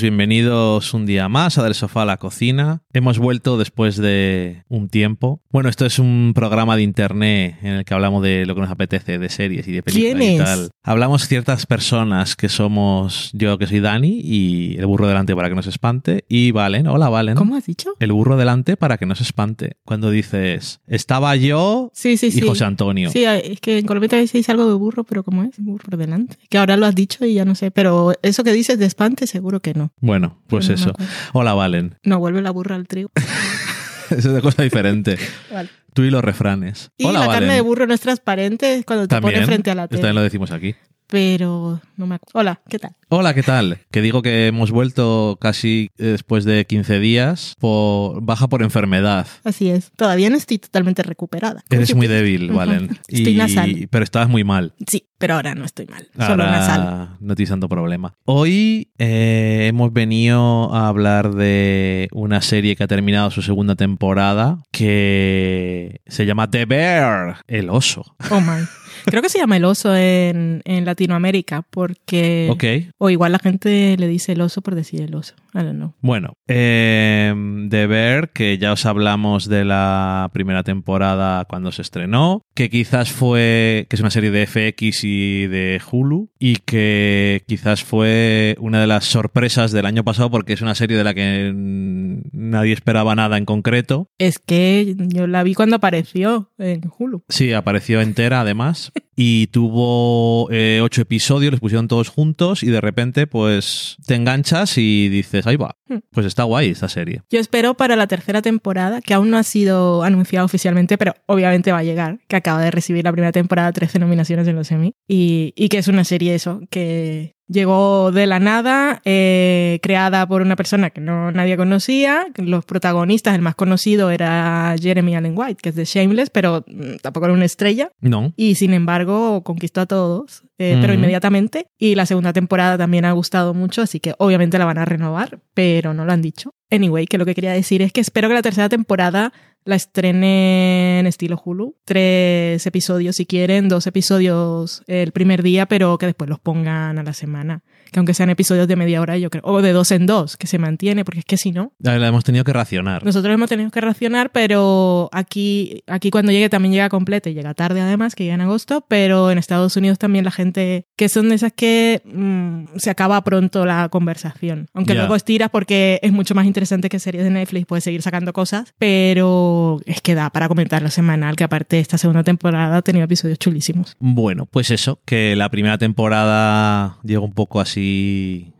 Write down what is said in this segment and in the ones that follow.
Todos, bienvenidos un día más a Del Sofá a la Cocina. Hemos vuelto después de un tiempo. Bueno, esto es un programa de internet en el que hablamos de lo que nos apetece, de series y de películas ¿Quién y tal. Hablamos ciertas personas que somos yo, que soy Dani, y el burro delante para que no se espante, y Valen. Hola, Valen. ¿Cómo has dicho? El burro delante para que no se espante. Cuando dices, estaba yo Sí, sí, y sí. José Antonio. Sí, es que en Colombia dice algo de burro, pero ¿cómo es? Burro delante. Que ahora lo has dicho y ya no sé. Pero eso que dices de espante, seguro que no. Bueno, pues no eso. Hola, Valen. No vuelve la burra al trigo. Eso es de cosa diferente. Vale. Tú y los refranes. Y Hola, la Valen. carne de burro no es transparente cuando te También. pone frente a la tele. también lo decimos aquí. Pero no me acuerdo. Hola, ¿qué tal? Hola, ¿qué tal? Que digo que hemos vuelto casi eh, después de 15 días por baja por enfermedad. Así es. Todavía no estoy totalmente recuperada. Eres si muy débil. Valen. Estoy nasal. Pero estabas muy mal. Sí, pero ahora no estoy mal. Solo nasal. no tienes tanto problema. Hoy eh, hemos venido a hablar de una serie que ha terminado su segunda temporada que se llama The Bear, el oso. Oh my. Creo que se llama el oso en, en Latinoamérica porque... Ok. O igual la gente le dice el oso por decir el oso. I don't know. Bueno, eh, The Bear, que ya os hablamos de la primera temporada cuando se estrenó, que quizás fue, que es una serie de FX y de Hulu, y que quizás fue una de las sorpresas del año pasado porque es una serie de la que nadie esperaba nada en concreto. Es que yo la vi cuando apareció en Hulu. Sí, apareció entera además. Y tuvo eh, ocho episodios, los pusieron todos juntos y de repente pues te enganchas y dices, ahí va, Hmm. pues está guay esta serie. Yo espero para la tercera temporada, que aún no ha sido anunciada oficialmente, pero obviamente va a llegar, que acaba de recibir la primera temporada 13 nominaciones en los Emmy, y, y que es una serie eso, que llegó de la nada, eh, creada por una persona que no nadie conocía, los protagonistas, el más conocido era Jeremy Allen White, que es de Shameless, pero mm, tampoco era una estrella, No, y sin embargo conquistó a todos, eh, pero inmediatamente. Y la segunda temporada también ha gustado mucho, así que obviamente la van a renovar, pero no lo han dicho. Anyway, que lo que quería decir es que espero que la tercera temporada la estrene en estilo Hulu. Tres episodios si quieren, dos episodios el primer día, pero que después los pongan a la semana. Que aunque sean episodios de media hora, yo creo, o de dos en dos, que se mantiene, porque es que si no, la hemos tenido que racionar. nosotros hemos tenido que racionar, pero aquí, aquí cuando llegue también llega completa y llega tarde además, que llega en agosto, pero en Estados Unidos también la gente, que son de esas que mm, se acaba pronto la conversación. Aunque luego estiras porque es mucho más interesante que series de Netflix, puedes seguir sacando cosas, pero es que da para comentarlo semanal, que aparte esta segunda temporada ha tenido episodios chulísimos. Bueno, pues eso, que la primera temporada llegó un poco así.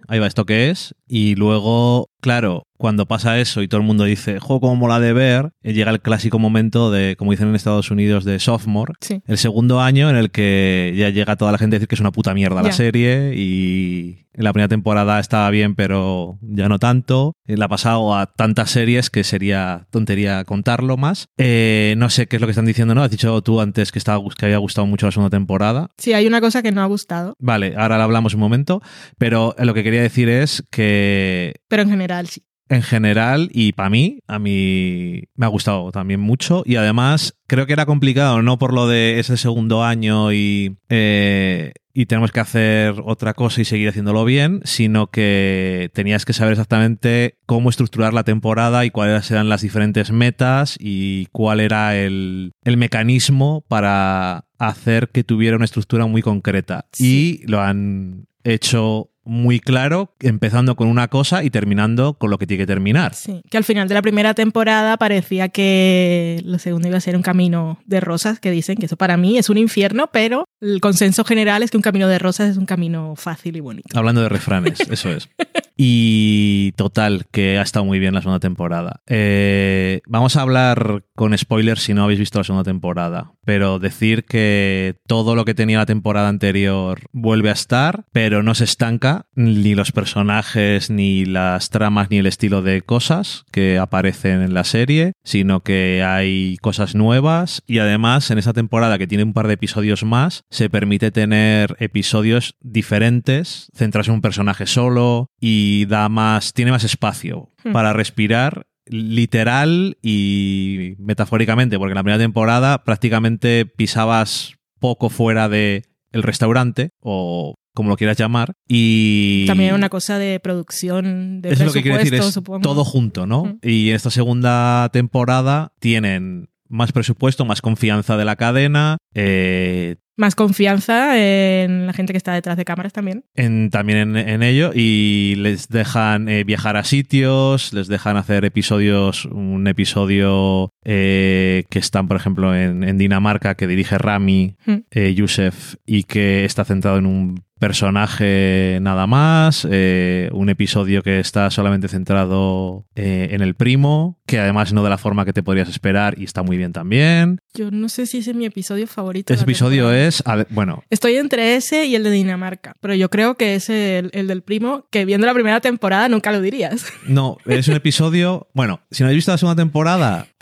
Ahí va esto que es. Y luego, claro, cuando pasa eso y todo el mundo dice, jo, cómo mola de ver, eh, llega el clásico momento de, como dicen en Estados Unidos, de sophomore. Sí. El segundo año en el que ya llega toda la gente a decir que es una puta mierda la serie y en la primera temporada estaba bien, pero ya no tanto. Eh, La ha pasado a tantas series que sería tontería contarlo más. Eh, no sé qué es lo que están diciendo, ¿no? Has dicho tú antes que, estaba, que había gustado mucho la segunda temporada. Sí, hay una cosa que no ha gustado, Vale, ahora lo hablamos un momento, pero lo que quería decir es que pero en general sí. en general y para mí, a mí me ha gustado también mucho y además creo que era complicado, no por lo de ese segundo año y, eh, y tenemos que hacer otra cosa y seguir haciéndolo bien, sino que tenías que saber exactamente cómo estructurar la temporada y cuáles eran las diferentes metas y cuál era el, el mecanismo para hacer que tuviera una estructura muy concreta. Sí. Y lo han hecho muy claro, empezando con una cosa y terminando con lo que tiene que terminar. Sí, que al final de la primera temporada parecía que lo segundo iba a ser un camino de rosas, que dicen que eso para mí es un infierno, pero el consenso general es que un camino de rosas es un camino fácil y bonito. Hablando de refranes, eso es. Y total, que ha estado muy bien la segunda temporada. Eh, vamos a hablar con spoilers si no habéis visto la segunda temporada, pero decir que todo lo que tenía la temporada anterior vuelve a estar, pero no se estanca, ni los personajes, ni las tramas, ni el estilo de cosas que aparecen en la serie, sino que hay cosas nuevas y además en esa temporada que tiene un par de episodios más, se permite tener episodios diferentes, centrarse en un personaje solo y da más, tiene más espacio Hmm. para respirar literal y metafóricamente, porque en la primera temporada prácticamente pisabas poco fuera de el restaurante o como lo quieras llamar. Y También una cosa de producción, de eso es lo que quiero decir, es supongo. todo junto, ¿no? Ujú. Y en esta segunda temporada tienen más presupuesto, más confianza de la cadena, eh, Más confianza en la gente que está detrás de cámaras también. en- también en, ello y les dejan eh, viajar a sitios, les dejan hacer episodios, un episodio eh, que están, por ejemplo, en, en Dinamarca, que dirige Rami Mm. eh, Youssef y que está centrado en un personaje nada más, eh, un episodio que está solamente centrado eh, en el primo, que además no de la forma que te podrías esperar y está muy bien también. Yo no sé si ese es mi episodio favorito. Ese episodio temporada. es, bueno, Estoy entre ese y el de Dinamarca, pero yo creo que es el, el del primo, que viendo la primera temporada nunca lo dirías. no, es un episodio, bueno, si no habéis visto la segunda temporada,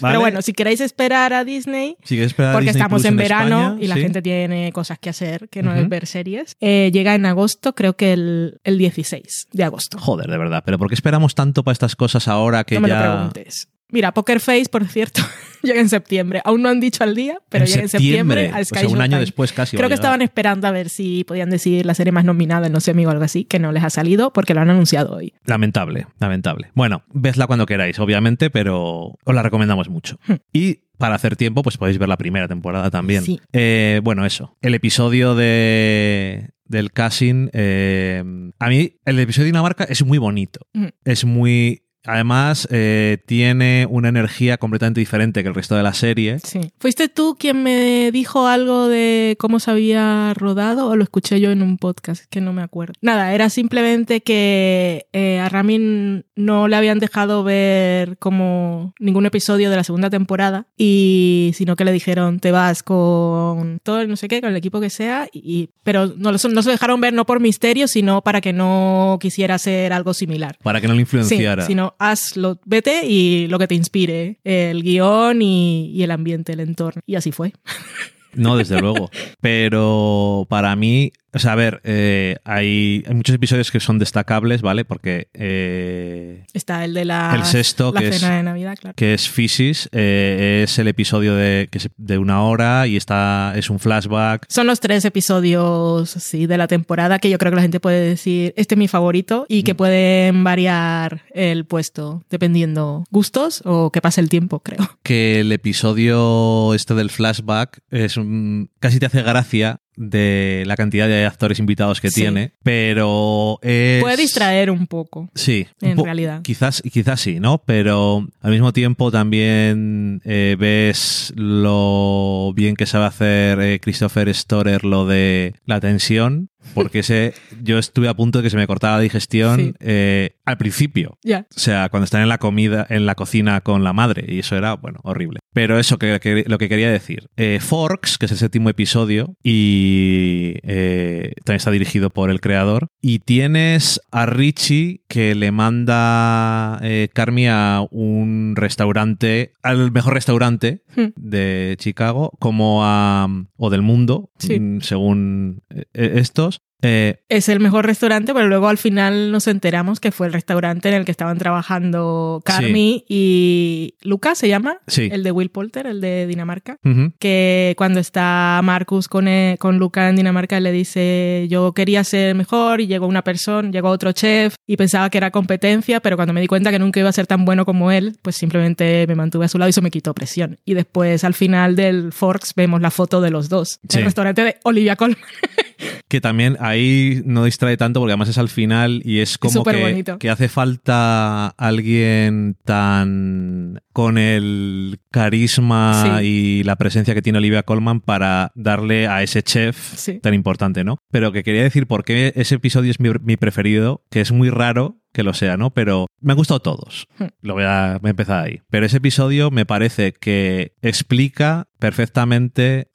Vale. Pero bueno, si queréis esperar a Disney, si a porque Disney estamos Plus en verano España, y la sí. gente tiene cosas que hacer, que no es ver series, eh, llega en agosto, creo que el, el 16 de agosto. Joder, de verdad, pero ¿por qué esperamos tanto para estas cosas ahora que no me lo ya... preguntes. Mira, Poker Face, por cierto, llega en septiembre. Aún no han dicho al día, pero llega en septiembre al o Sky sea, un año después casi. Creo que estaban esperando a ver si podían decir la serie más nominada en No sé, amigo, o algo así, que no les ha salido porque lo han anunciado hoy. Lamentable, lamentable. Bueno, vedla cuando queráis, obviamente, pero os la recomendamos mucho. Hmm. Y para hacer tiempo, pues podéis ver la primera temporada también. Sí. Eh, bueno, eso. El episodio de del casting. eh, a mí, el episodio de Dinamarca es muy bonito. Mm. Es muy. Además, eh, tiene una energía completamente diferente que el resto de la serie. Sí. ¿Fuiste tú quien me dijo algo de cómo se había rodado o lo escuché yo en un podcast? Que no me acuerdo. Nada, era simplemente que eh, a Ramin no le habían dejado ver como ningún episodio de la segunda temporada y sino que le dijeron te vas con todo el no sé qué, con el equipo que sea, y, pero no, no se dejaron ver no por misterio, sino para que no quisiera hacer algo similar. Para que no le Sí, influenciara. Hazlo, vete y lo que te inspire, el guion y, y el ambiente, el entorno. Y así fue. No, desde luego. Pero para mí, o sea, a ver, eh, hay, hay muchos episodios que son destacables, ¿vale? Porque eh, Está el de la, El sexto, la que cena es- de Navidad, claro. que es Physis, eh, es el episodio de, que es de una hora y está, es un flashback. Son los tres episodios sí, de la temporada que yo creo que la gente puede decir, este es mi favorito y Mm. que pueden variar el puesto dependiendo gustos o que pase el tiempo, creo. Que el episodio este del flashback es un, casi te hace gracia de la cantidad de actores invitados que Sí. tiene, pero es... Puede distraer un poco. Sí, En po- realidad. Quizás, quizás sí, ¿no? Pero al mismo tiempo también eh, ves lo bien que sabe hacer eh, Christopher Storer lo de la tensión, porque ese, yo estuve a punto de que se me cortara la digestión Sí. eh, al principio. O sea, cuando están en la comida, en la cocina con la madre, y eso era, bueno, horrible. Pero eso que, que- lo que quería decir. Eh, Forks, que es el séptimo episodio, y eh, también está dirigido por el creador. Y tienes a Richie que le manda eh, Carmi a un restaurante, al mejor restaurante Hmm. de Chicago, como a. o del mundo, Sí. mm, según eh, estos. Eh, es el mejor restaurante, pero luego al final nos enteramos que fue el restaurante en el que estaban trabajando Carmi y Lucas, ¿se llama? Sí. El de Will Polter, el de Dinamarca. Que cuando está Marcus con, eh, con Luca en Dinamarca le dice yo quería ser mejor y llegó una persona, llegó otro chef y pensaba que era competencia, pero cuando me di cuenta que nunca iba a ser tan bueno como él, pues simplemente me mantuve a su lado y eso me quitó presión. Y después al final del Forks vemos la foto de los dos. Sí. El restaurante de Olivia Colman. Que también ahí no distrae tanto porque además es al final y es como que, hace falta alguien tan con el carisma Sí. y la presencia que tiene Olivia Colman para darle a ese chef Sí. tan importante, ¿no? Pero que quería decir por qué ese episodio es mi, mi preferido, que es muy raro que lo sea, ¿no? Pero me han gustado todos. Hmm. Lo voy a, voy a empezar ahí. Pero ese episodio me parece que explica perfectamente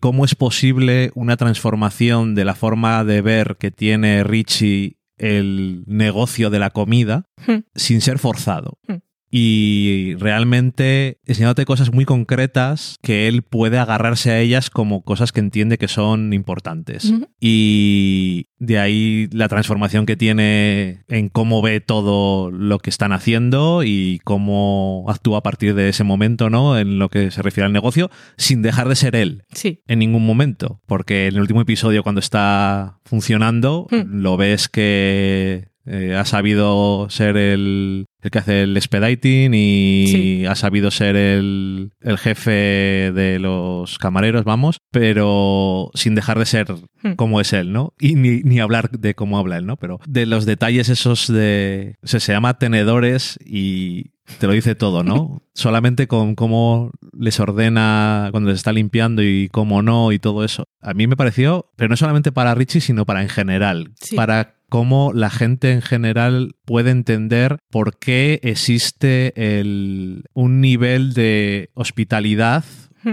cómo es posible una transformación de la forma de ver que tiene Richie el negocio de la comida Hmm. sin ser forzado. Y realmente enseñándote cosas muy concretas que él puede agarrarse a ellas como cosas que entiende que son importantes. Y de ahí la transformación que tiene en cómo ve todo lo que están haciendo y cómo actúa a partir de ese momento, ¿no? En lo que se refiere al negocio, sin dejar de ser él Sí. en ningún momento. Porque en el último episodio, cuando está funcionando, Hmm. lo ves que eh, ha sabido ser el, el que hace el expediting y Sí. ha sabido ser el, el jefe de los camareros, vamos, pero sin dejar de ser Hmm. como es él, ¿no? Y ni, ni hablar de cómo habla él, ¿no? Pero de los detalles esos de... o sea, se llama tenedores y te lo dice todo, ¿no? Solamente con cómo les ordena cuando les está limpiando y cómo no y todo eso. A mí me pareció, pero no solamente para Richie, sino para en general. Sí. Para cómo la gente en general puede entender por qué existe el, un nivel de hospitalidad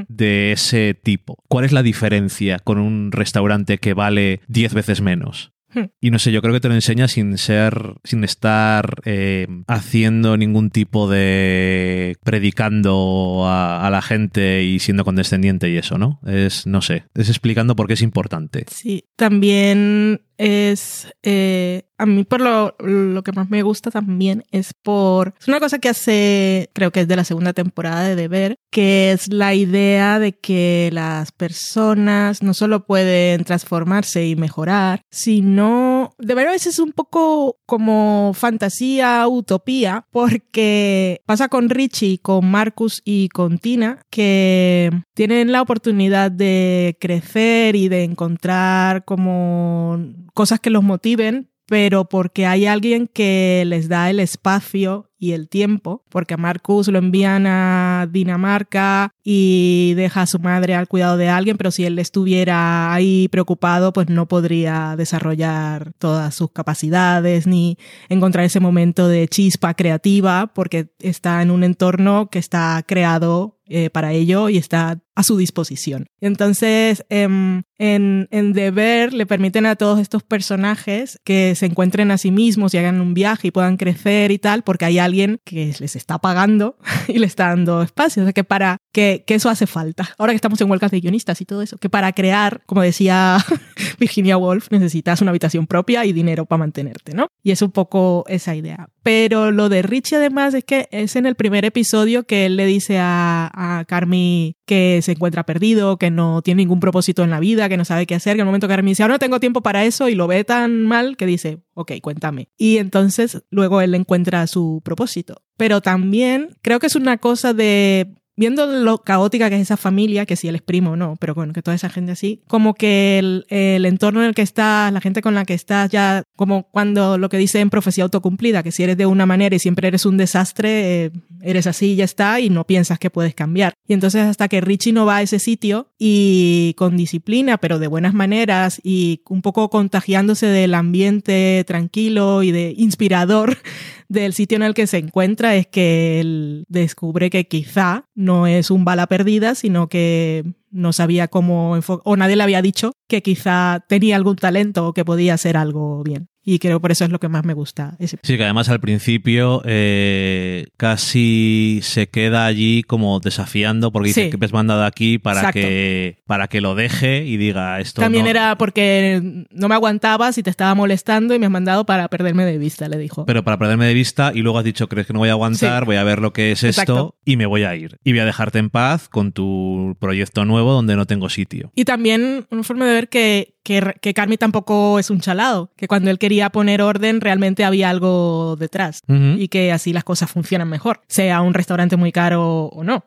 de ese tipo. ¿Cuál es la diferencia con un restaurante que vale 10 veces menos? Y no sé, yo creo que te lo enseña sin ser, sin estar eh, haciendo ningún tipo de predicando a, a la gente y siendo condescendiente y eso, ¿no? Es, no sé, es explicando por qué es importante. Sí, también es, eh, a mí por lo, lo que más me gusta también es por, es una cosa que hace, creo que es de la segunda temporada de Deber, que es la idea de que las personas no solo pueden transformarse y mejorar, sino, de verdad a veces es un poco como fantasía, utopía, porque pasa con Richie, con Marcus y con Tina, que tienen la oportunidad de crecer y de encontrar como cosas que los motiven, pero porque hay alguien que les da el espacio y el tiempo, porque a Marcus lo envían a Dinamarca y deja a su madre al cuidado de alguien, pero si él estuviera ahí preocupado, pues no podría desarrollar todas sus capacidades ni encontrar ese momento de chispa creativa, porque está en un entorno que está creado eh, para ello y está a su disposición. Entonces, em, en, en Deber le permiten a todos estos personajes que se encuentren a sí mismos y hagan un viaje y puedan crecer y tal, porque hay alguien que les está pagando y le está dando espacio. O sea, que para que, que eso hace falta. Ahora que estamos en huelgas de guionistas y todo eso, que para crear, como decía Virginia Woolf, necesitas una habitación propia y dinero para mantenerte, ¿no? Y es un poco esa idea. Pero lo de Richie además es que es en el primer episodio que él le dice a, a Carmi que se encuentra perdido, que no tiene ningún propósito en la vida, que no sabe qué hacer, que en el momento Carmi dice, ahora no tengo tiempo para eso y lo ve tan mal que dice, ok, cuéntame. Y entonces luego él encuentra su propósito. Pero también creo que es una cosa de viendo lo caótica que es esa familia, que si él es primo o no, pero bueno, que toda esa gente así, como que el, el, entorno en el que estás, la gente con la que estás, ya como cuando lo que dice en profecía autocumplida, que si eres de una manera y siempre eres un desastre, eh, eres así y ya está, y no piensas que puedes cambiar. Y entonces hasta que Richie no va a ese sitio y con disciplina, pero de buenas maneras y un poco contagiándose del ambiente tranquilo y de inspirador del sitio en el que se encuentra es que él descubre que quizá no es un bala perdida, sino que no sabía cómo o nadie le había dicho que quizá tenía algún talento o que podía hacer algo bien. Y creo por eso es lo que más me gusta. Sí, que además al principio eh, casi se queda allí como desafiando porque dice Sí. que me has mandado aquí para Exacto. que para que lo deje y diga esto. También no- era porque no me aguantabas y te estaba molestando y me has mandado para perderme de vista, le dijo. Pero para perderme de vista y luego has dicho, crees que no voy a aguantar, Sí. voy a ver lo que es esto y me voy a ir. Y voy a dejarte en paz con tu proyecto nuevo donde no tengo sitio. Y también una forma de ver que, que, que Carmi tampoco es un chalado, que cuando él quería poner orden realmente había algo detrás y que así las cosas funcionan mejor, sea un restaurante muy caro o no.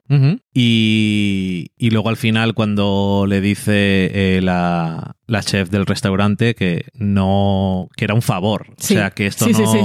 y, y luego al final cuando le dice eh, la, la chef del restaurante que no que era un favor, Sí. o sea que esto Sí, no, sí.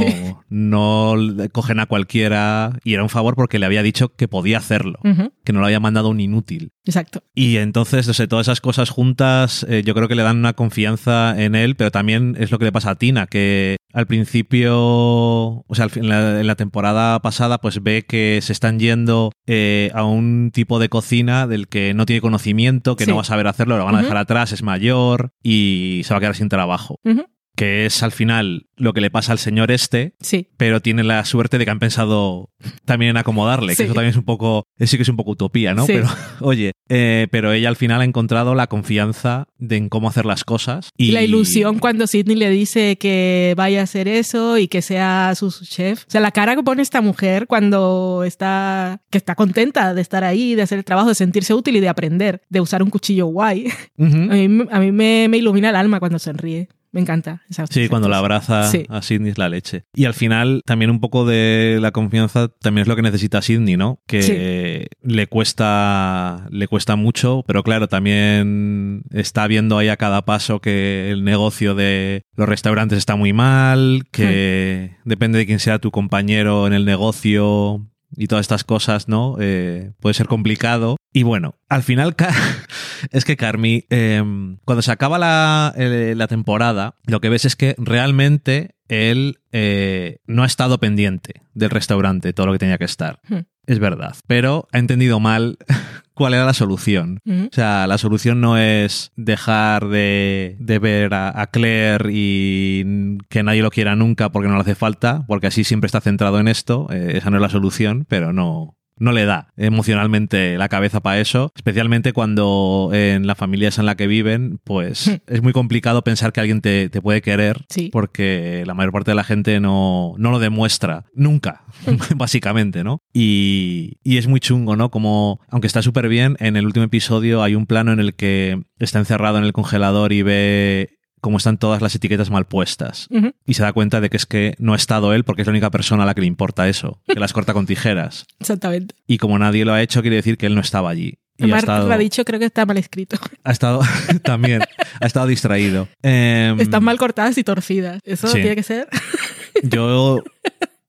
no le cogen a cualquiera y era un favor porque le había dicho que podía hacerlo, que no lo había mandado un inútil. Exacto. Y entonces, no sé, todas esas cosas juntas, eh, yo creo que le dan una confianza en él, pero también es lo que le pasa a Tina, que al principio, o sea, al fin- en la, en la temporada pasada, pues ve que se están yendo eh, a un tipo de cocina del que no tiene conocimiento, que no va a saber hacerlo, lo van a dejar atrás, es mayor y se va a quedar sin trabajo. Ujú. Que es al final lo que le pasa al señor este, Sí. pero tiene la suerte de que han pensado también en acomodarle, Sí. que eso también es un poco, eso sí que es un poco utopía, ¿no? Sí. Pero, oye, eh, pero ella al final ha encontrado la confianza de en cómo hacer las cosas. Y La ilusión cuando Sidney le dice que vaya a hacer eso y que sea su chef. O sea, la cara que pone esta mujer cuando está, que está contenta de estar ahí, de hacer el trabajo, de sentirse útil y de aprender, de usar un cuchillo guay. A mí, a mí me, me ilumina el alma cuando sonríe. Me encanta. esa- Sí, cuando la abraza Sí. a Sidney es la leche. Y al final también un poco de la confianza también es lo que necesita Sidney, ¿no? Que Sí. le cuesta le cuesta mucho, pero claro, también está viendo ahí a cada paso que el negocio de los restaurantes está muy mal, que depende de quién sea tu compañero en el negocio y todas estas cosas, ¿no? Eh, puede ser complicado. Y bueno, al final es que Carmi, eh, cuando se acaba la, eh, la temporada, lo que ves es que realmente él eh, no ha estado pendiente del restaurante, todo lo que tenía que estar. Hmm. Es verdad. Pero ha entendido mal cuál era la solución. Ujú. O sea, la solución no es dejar de, de ver a, a Claire y que nadie lo quiera nunca porque no le hace falta, porque así siempre está centrado en esto. Eh, esa no es la solución, pero no. No le da emocionalmente la cabeza para eso, especialmente cuando en la familia esa en la que viven, pues es muy complicado pensar que alguien te, te puede querer, Sí. porque la mayor parte de la gente no, no lo demuestra nunca, básicamente, ¿no? Y, y es muy chungo, ¿no? Como, aunque está súper bien, en el último episodio hay un plano en el que está encerrado en el congelador y ve cómo están todas las etiquetas mal puestas. Y se da cuenta de que es que no ha estado él porque es la única persona a la que le importa eso, que las corta con tijeras. Exactamente. Y como nadie lo ha hecho, quiere decir que él no estaba allí. Y ha Además, estado, lo ha dicho, creo que está mal escrito. ha estado también, ha estado distraído. Em, Están mal cortadas y torcidas. Eso Sí. tiene que ser. Yo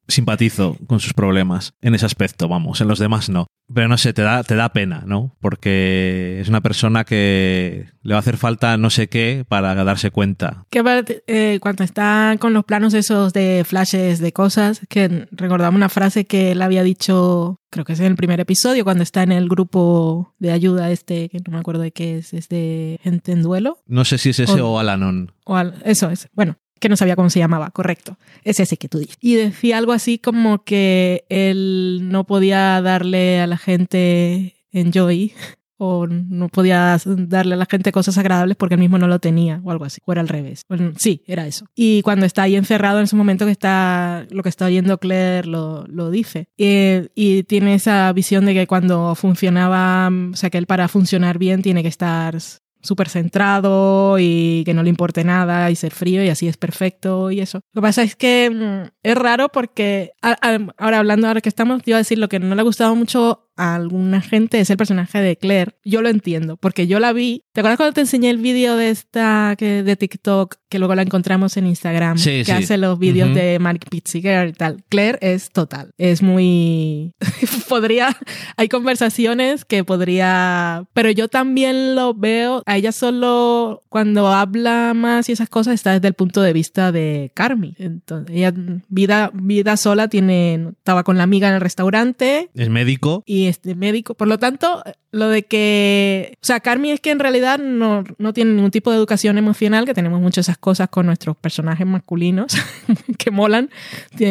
simpatizo con sus problemas en ese aspecto, vamos, en los demás no. Pero no sé, te da, te da pena, ¿no? Porque es una persona que le va a hacer falta no sé qué para darse cuenta. Que eh, cuando está con los planos esos de flashes de cosas, que recordamos una frase que él había dicho, creo que es en el primer episodio, cuando está en el grupo de ayuda este, que no me acuerdo de qué es, es de gente en duelo. No sé si es ese O- o Alanon. O al- eso es. Bueno, que no sabía cómo se llamaba, correcto. Es ese que tú dices. Y decía algo así como que él no podía darle a la gente enjoy o no podía darle a la gente cosas agradables porque él mismo no lo tenía o algo así. O era al revés. Bueno, sí, era eso. Y cuando está ahí encerrado en ese momento que está, lo que está oyendo Claire lo, lo dice. Eh, y tiene esa visión de que cuando funcionaba, o sea, que él para funcionar bien tiene que estar súper centrado y que no le importe nada y ser frío y así es perfecto y eso. Lo que pasa es que mm, es raro porque ahora hablando ahora que estamos, te iba a decir lo que no le ha gustado mucho a alguna gente es el personaje de Claire. Yo lo entiendo porque yo la vi. ¿Te acuerdas cuando te enseñé el vídeo de esta que de TikTok que luego la encontramos en Instagram Sí, que sí. hace los vídeos Ujú. de Manic Pixie Girl y tal? Claire es total. Es muy podría hay conversaciones que podría, pero yo también lo veo, a ella solo cuando habla más y esas cosas está desde el punto de vista de Carmi. Entonces, ella vida, vida sola tiene, estaba con la amiga en el restaurante Es médico. y este médico. Por lo tanto, lo de que, o sea, Carmi es que en realidad no, no tiene ningún tipo de educación emocional, que tenemos muchas esas cosas con nuestros personajes masculinos que molan,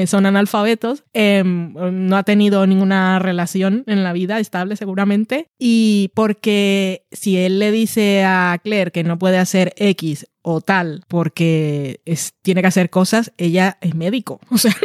son analfabetos, eh, no ha tenido ninguna relación en la vida estable seguramente, y porque si él le dice a Claire que no puede hacer X o tal porque es, tiene que hacer cosas, ella es médico. O sea,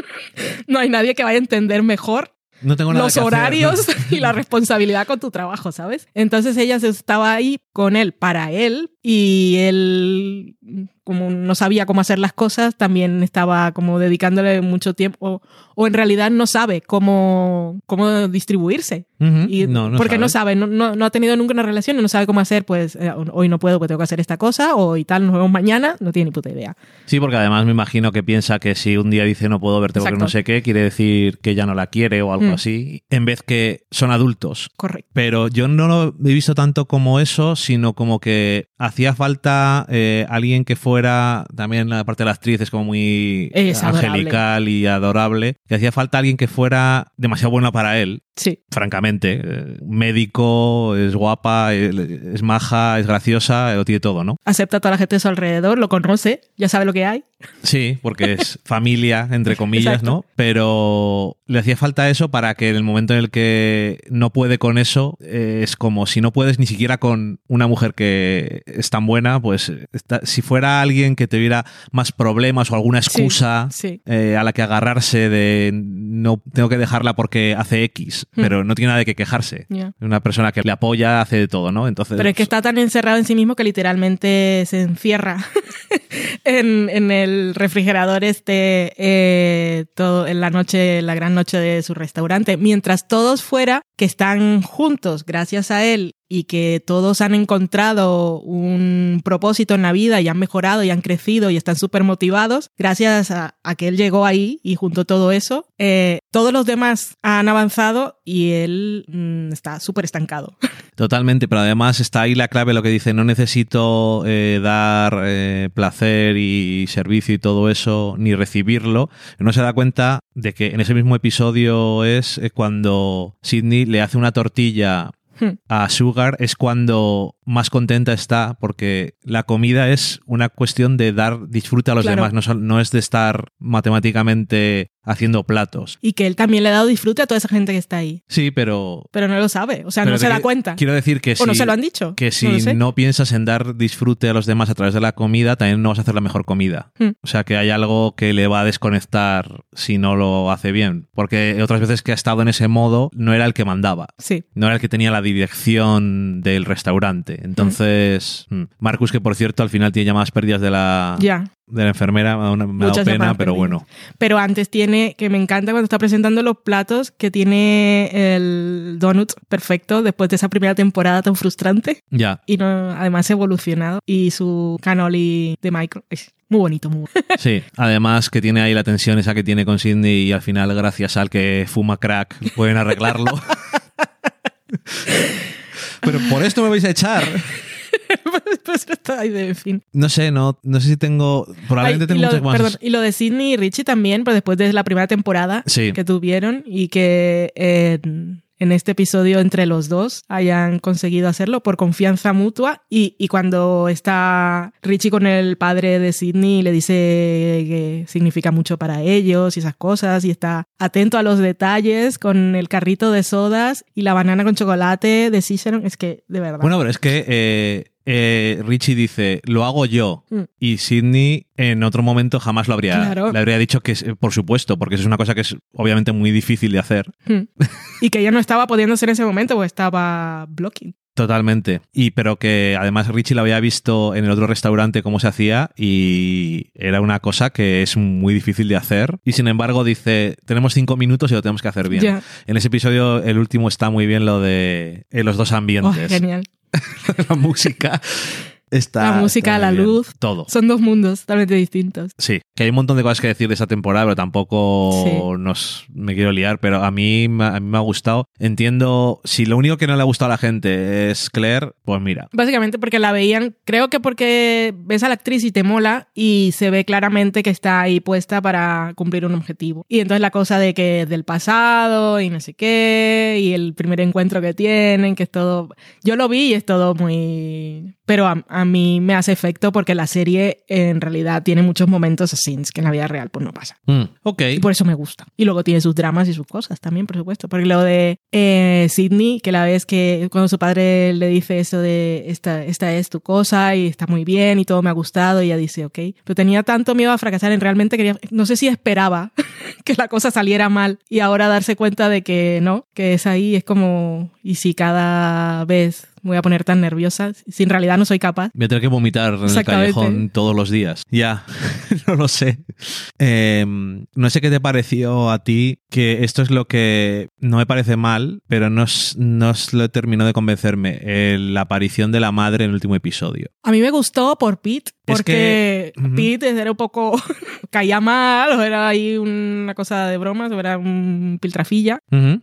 no hay nadie que vaya a entender mejor No tengo nada los que hacer, horarios ¿no? y la responsabilidad con tu trabajo, ¿sabes? Entonces ella estaba ahí con él para él y él, como no sabía cómo hacer las cosas, también estaba como dedicándole mucho tiempo o, o en realidad no sabe cómo, cómo distribuirse. Ujú. Y no, no porque no sabe. sabe, no, no, no ha tenido nunca una relación y no sabe cómo hacer, pues eh, hoy no puedo, pues tengo que hacer esta cosa, o y tal, nos vemos mañana, no tiene ni puta idea. Sí, porque además me imagino que piensa que si un día dice no puedo verte porque Exacto. no sé qué, quiere decir que ya no la quiere o algo Mm. así, en vez que son adultos. Correcto. Pero yo no lo he visto tanto como eso, sino como que hacía falta eh, alguien que fuera, también la parte de la actriz es como muy Es adorable. angelical y adorable, que hacía falta alguien que fuera demasiado buena para él, Sí, francamente. Eh, médico, es guapa, es maja, es graciosa, lo tiene todo, ¿no? acepta a toda la gente de su alrededor, lo conoce, ya sabe lo que hay. Sí, porque es familia, entre comillas, Exacto. ¿no? Pero le hacía falta eso para que en el momento en el que no puede con eso, eh, es como si no puedes ni siquiera con una mujer que es tan buena, pues está- si fuera alguien que tuviera más problemas o alguna excusa sí. eh, a la que agarrarse de no tengo que dejarla porque hace X, Hmm. pero no tiene nada de qué quejarse. Una persona que le apoya hace de todo, ¿no? Entonces, Pero es que está tan encerrado en sí mismo que literalmente se encierra en, en el refrigerador este eh, todo en la noche, la gran noche de su restaurante, mientras todos fuera que están juntos gracias a él y que todos han encontrado un propósito en la vida y han mejorado y han crecido y están súper motivados, gracias a, que él llegó ahí y juntó todo eso, eh, todos los demás han avanzado y él mm, está súper estancado. Totalmente, pero además está ahí la clave, lo que dice, no necesito eh, dar eh, placer y servicio y todo eso, ni recibirlo. No se da cuenta de que en ese mismo episodio es eh, cuando Sidney le hace una tortilla Hmm. a Sugar, es cuando más contenta está, porque la comida es una cuestión de dar disfrute a los Claro. demás, no, es de estar matemáticamente haciendo platos. Y que él también le ha dado disfrute a toda esa gente que está ahí. Sí, pero... Pero no lo sabe, o sea, no se da cuenta. Quiero decir que o no se lo han dicho. que si no piensas en dar disfrute a los demás a través de la comida, también no vas a hacer la mejor comida. Hmm. O sea que hay algo que le va a desconectar si no lo hace bien. Porque otras veces que ha estado en ese modo, no era el que mandaba. Sí. No era el que tenía la dirección del restaurante. Entonces, hmm. Marcus, que por cierto al final tiene llamadas perdidas de la, de la enfermera, me ha, dado- Muchas pena, pero perdidas. bueno. Pero antes tiene, que me encanta cuando está presentando los platos, que tiene el donut perfecto después de esa primera temporada tan frustrante. Ya, Y no, además evolucionado. Y su canoli de micro. Es muy bonito, muy bonito. sí. Además que tiene ahí la tensión esa que tiene con Sidney y al final, gracias al que fuma crack, pueden arreglarlo. Pero por esto me vais a echar. Después está ahí de en fin. No sé, no, no sé si tengo. Probablemente Ay, tengo lo, muchas más. perdón, y lo de Sidney y Richie también, pero después de la primera temporada Sí. que tuvieron y que en, en este episodio entre los dos hayan conseguido hacerlo por confianza mutua y, y cuando está Richie con el padre de Sidney le dice que significa mucho para ellos y esas cosas y está atento a los detalles con el carrito de sodas y la banana con chocolate de Cicerone, es que de verdad. Bueno, pero es que eh, eh, Richie dice, lo hago yo. Mm. Y Sidney en otro momento jamás lo habría, Claro. le habría dicho que, es- por supuesto, porque eso es una cosa que es obviamente muy difícil de hacer. Hmm. y que ella no estaba pudiendo hacer en ese momento porque estaba blocking. Totalmente. Y pero que además Richie lo había visto en el otro restaurante cómo se hacía y era una cosa que es muy difícil de hacer. Y sin embargo dice, tenemos cinco minutos y lo tenemos que hacer bien. En ese episodio, el último está muy bien lo de eh, los dos Oh, ambientes. genial. la música. Está, La música, la bien. luz. Todo. Son dos mundos totalmente distintos. Sí, que hay un montón de cosas que decir de esa temporada, pero tampoco nos me quiero liar, pero a mí, a mí me ha gustado. Entiendo, si lo único que no le ha gustado a la gente es Claire, pues mira. Básicamente porque la veían, creo que porque ves a la actriz y te mola y se ve claramente que está ahí puesta para cumplir un objetivo. Y entonces la cosa de que es del pasado y no sé qué, y el primer encuentro que tienen, que es todo... Yo lo vi y es todo muy... Pero a, a mí me hace efecto porque la serie en realidad tiene muchos momentos así, que en la vida real pues no pasa. Mm, ok. Y por eso me gusta. Y luego tiene sus dramas y sus cosas también, por supuesto. Porque lo de eh, Sidney, que la vez que cuando su padre le dice eso de esta, esta es tu cosa y está muy bien y todo me ha gustado, y ella dice, ok. Pero tenía tanto miedo a fracasar en realmente quería, no sé si esperaba que la cosa saliera mal y ahora darse cuenta de que no, que es ahí, es como, y si cada vez me voy a poner tan nerviosa, si en realidad no soy capaz. Voy a tener que vomitar en el callejón todos los días. Ya, no lo sé. Eh, no sé qué te pareció a ti, que esto es lo que no me parece mal, pero no, no lo terminó de convencerme. eh, la aparición de la madre en el último episodio. A mí me gustó por Pete, Es porque. Pete era un poco. caía mal, o era ahí una cosa de bromas, o era un piltrafilla,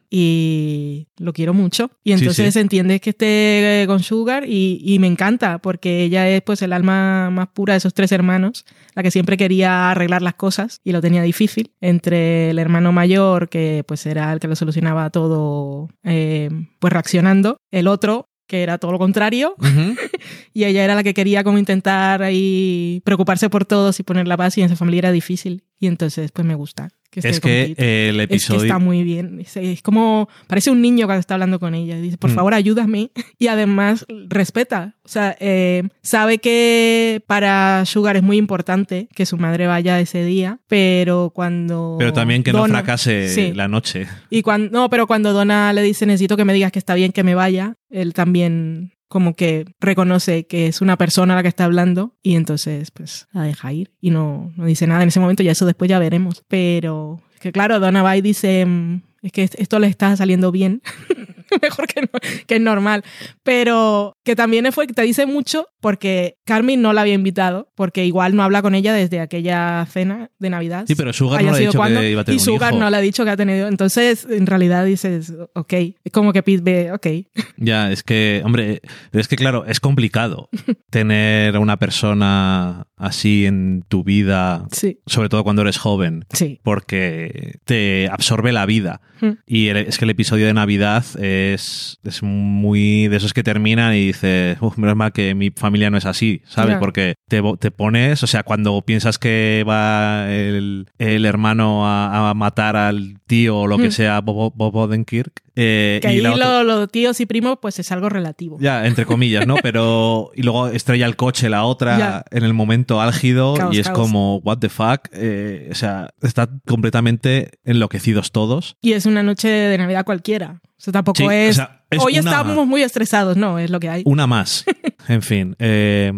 y lo quiero mucho. Y Sí, entonces sí. entiendes que esté con Sugar, y, y me encanta, porque ella es pues el alma más pura de esos tres hermanos, la que siempre quería arreglar las cosas y lo tenía difícil. Entre el hermano mayor, que pues era el que lo solucionaba todo, eh, pues reaccionando, el otro que era todo lo contrario, y ella era la que quería como intentar ahí preocuparse por todos y poner la paz, y en esa familia era difícil. Y entonces, pues me gusta. Que Es que el Es que episodio... está muy bien. Es, es como. Parece un niño cuando está hablando con ella. Dice, por Mm. favor, ayúdame. Y además, respeta. O sea, eh, sabe que para Sugar es muy importante que su madre vaya ese día, pero cuando. Pero también que no fracase Sí. la noche. Y cuando. No, pero cuando Donna le dice, necesito que me digas que está bien que me vaya, él también como que reconoce que es una persona la que está hablando y entonces pues la deja ir y no, no dice nada en ese momento, ya eso después ya veremos. Pero que claro, Donna va y dice, mm, es que esto le está saliendo bien, mejor que, no- que es normal, pero que también fue, te dice mucho porque Carmen no la había invitado, porque igual no habla con ella desde aquella cena de Navidad. Sí, pero Sugar no le ha dicho cuando, que iba a tener y un Sugar hijo. no le ha dicho que ha tenido. Entonces, en realidad dices, ok, es como que Pete ve, ok. Ya, es que, hombre, es que claro, es complicado tener a una persona así en tu vida, Sí, sobre todo cuando eres joven, sí. porque te absorbe la vida. Mm. Y es que el episodio de Navidad es, es muy de esos que terminan y dices, uff, menos mal que mi familia no es así, ¿sabes? Porque te, te pones, o sea, cuando piensas que va el, el hermano a, a matar al tío o lo que Mm. sea, Bob, Bob Odenkirk, eh, Que y ahí la otra- lo, lo tíos y primos, pues es algo relativo. ya, entre comillas, ¿no? Pero. Y luego estrella el coche la otra Ya. en el momento álgido Caos, y es caos. como, ¿what the fuck? Eh, o sea, están completamente enloquecidos todos. Y es una noche de Navidad cualquiera. O sea, tampoco Sí, o es, sea, es Hoy una- estamos muy estresados, no, es lo que hay. Una más. en fin. eh,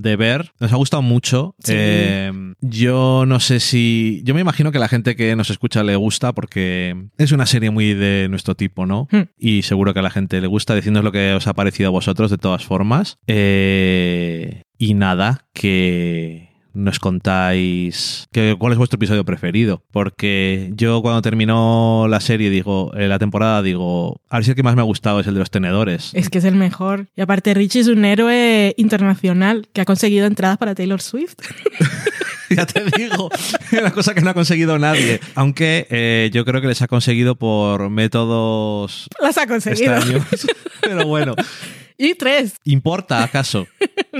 de ver, nos ha gustado mucho. Sí. Eh, yo no sé si. Yo me imagino que la gente que nos escucha le gusta porque es una serie muy de nuestro tipo, ¿no? Hmm. Y seguro que a la gente le gusta. Decidnos lo que os ha parecido a vosotros de todas formas. Eh, y nada, que nos contáis que, cuál es vuestro episodio preferido. Porque yo cuando terminó la serie, digo, eh, la temporada, digo, a ver si el que más me ha gustado es el de los tenedores. Es que es el mejor. Y aparte, Richie es un héroe internacional que ha conseguido entradas para Taylor Swift. ya te digo, una cosa que no ha conseguido nadie. Aunque eh, yo creo que les ha conseguido por métodos Las ha conseguido. extraños. Pero bueno, Y tres. ¿importa acaso?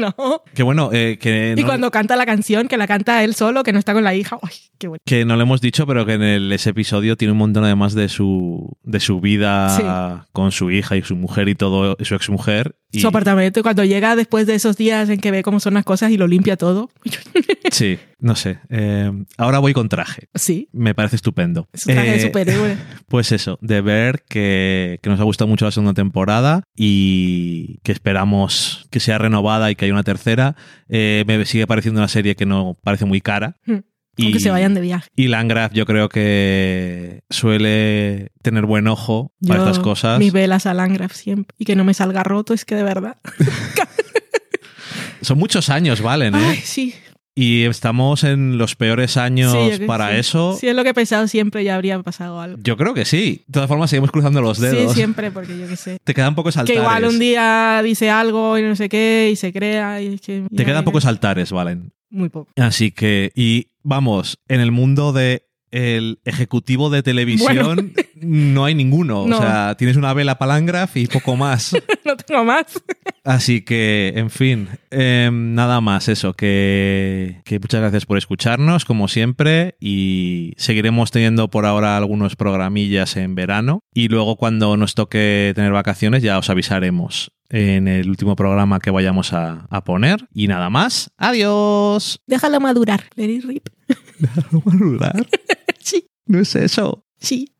No. Que bueno, eh, que, Y no, cuando canta la canción, que la canta él solo, que no está con la hija. ¡Ay, qué bueno! que no lo hemos dicho, pero que en el- ese episodio tiene un montón además de su, de su vida con su hija y su mujer y todo, y su exmujer. Y, Su apartamento, y cuando llega después de esos días en que ve cómo son las cosas y lo limpia todo. Sí, no sé. Eh, ahora voy con traje. Sí, Me parece estupendo. es un traje de Eh, superhéroe. Pues eso, de ver que, que nos ha gustado mucho la segunda temporada y que esperamos que sea renovada y que haya una tercera. Eh, me sigue pareciendo una serie que no parece muy cara. Hmm. Y, Aunque se vayan de viaje. Y Landgraf yo creo que suele tener buen ojo para estas cosas. Mis velas a Landgraf siempre. Y que no me salga roto, es que de verdad. Son muchos años, Valen, Ay, ¿eh? sí. Y estamos en los peores años Sí, que para sí. eso. Si es lo que he pensado siempre, ya habría pasado algo. Yo creo que sí. De todas formas, seguimos cruzando los dedos. Sí, siempre, porque yo qué sé. Te quedan pocos Que altares. igual un día dice algo y no sé qué y se crea y que... Te quedan pocos altares, Valen. Muy poco. Así que, y vamos, en el mundo de el ejecutivo de televisión no hay ninguno. No. O sea, tienes una vela palangraf y poco más. no tengo más. Así que, en fin, em, nada más eso, que, que muchas gracias por escucharnos, como siempre, y seguiremos teniendo por ahora algunos programillas en verano, y luego cuando nos toque tener vacaciones ya os avisaremos en el último programa que vayamos a, a poner. Y nada más, adiós. Déjalo madurar. Let it rip. ¿Déjalo madurar? Sí, No es eso. sí.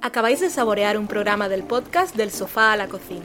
Acabáis de saborear un programa del podcast Del sofá a la cocina.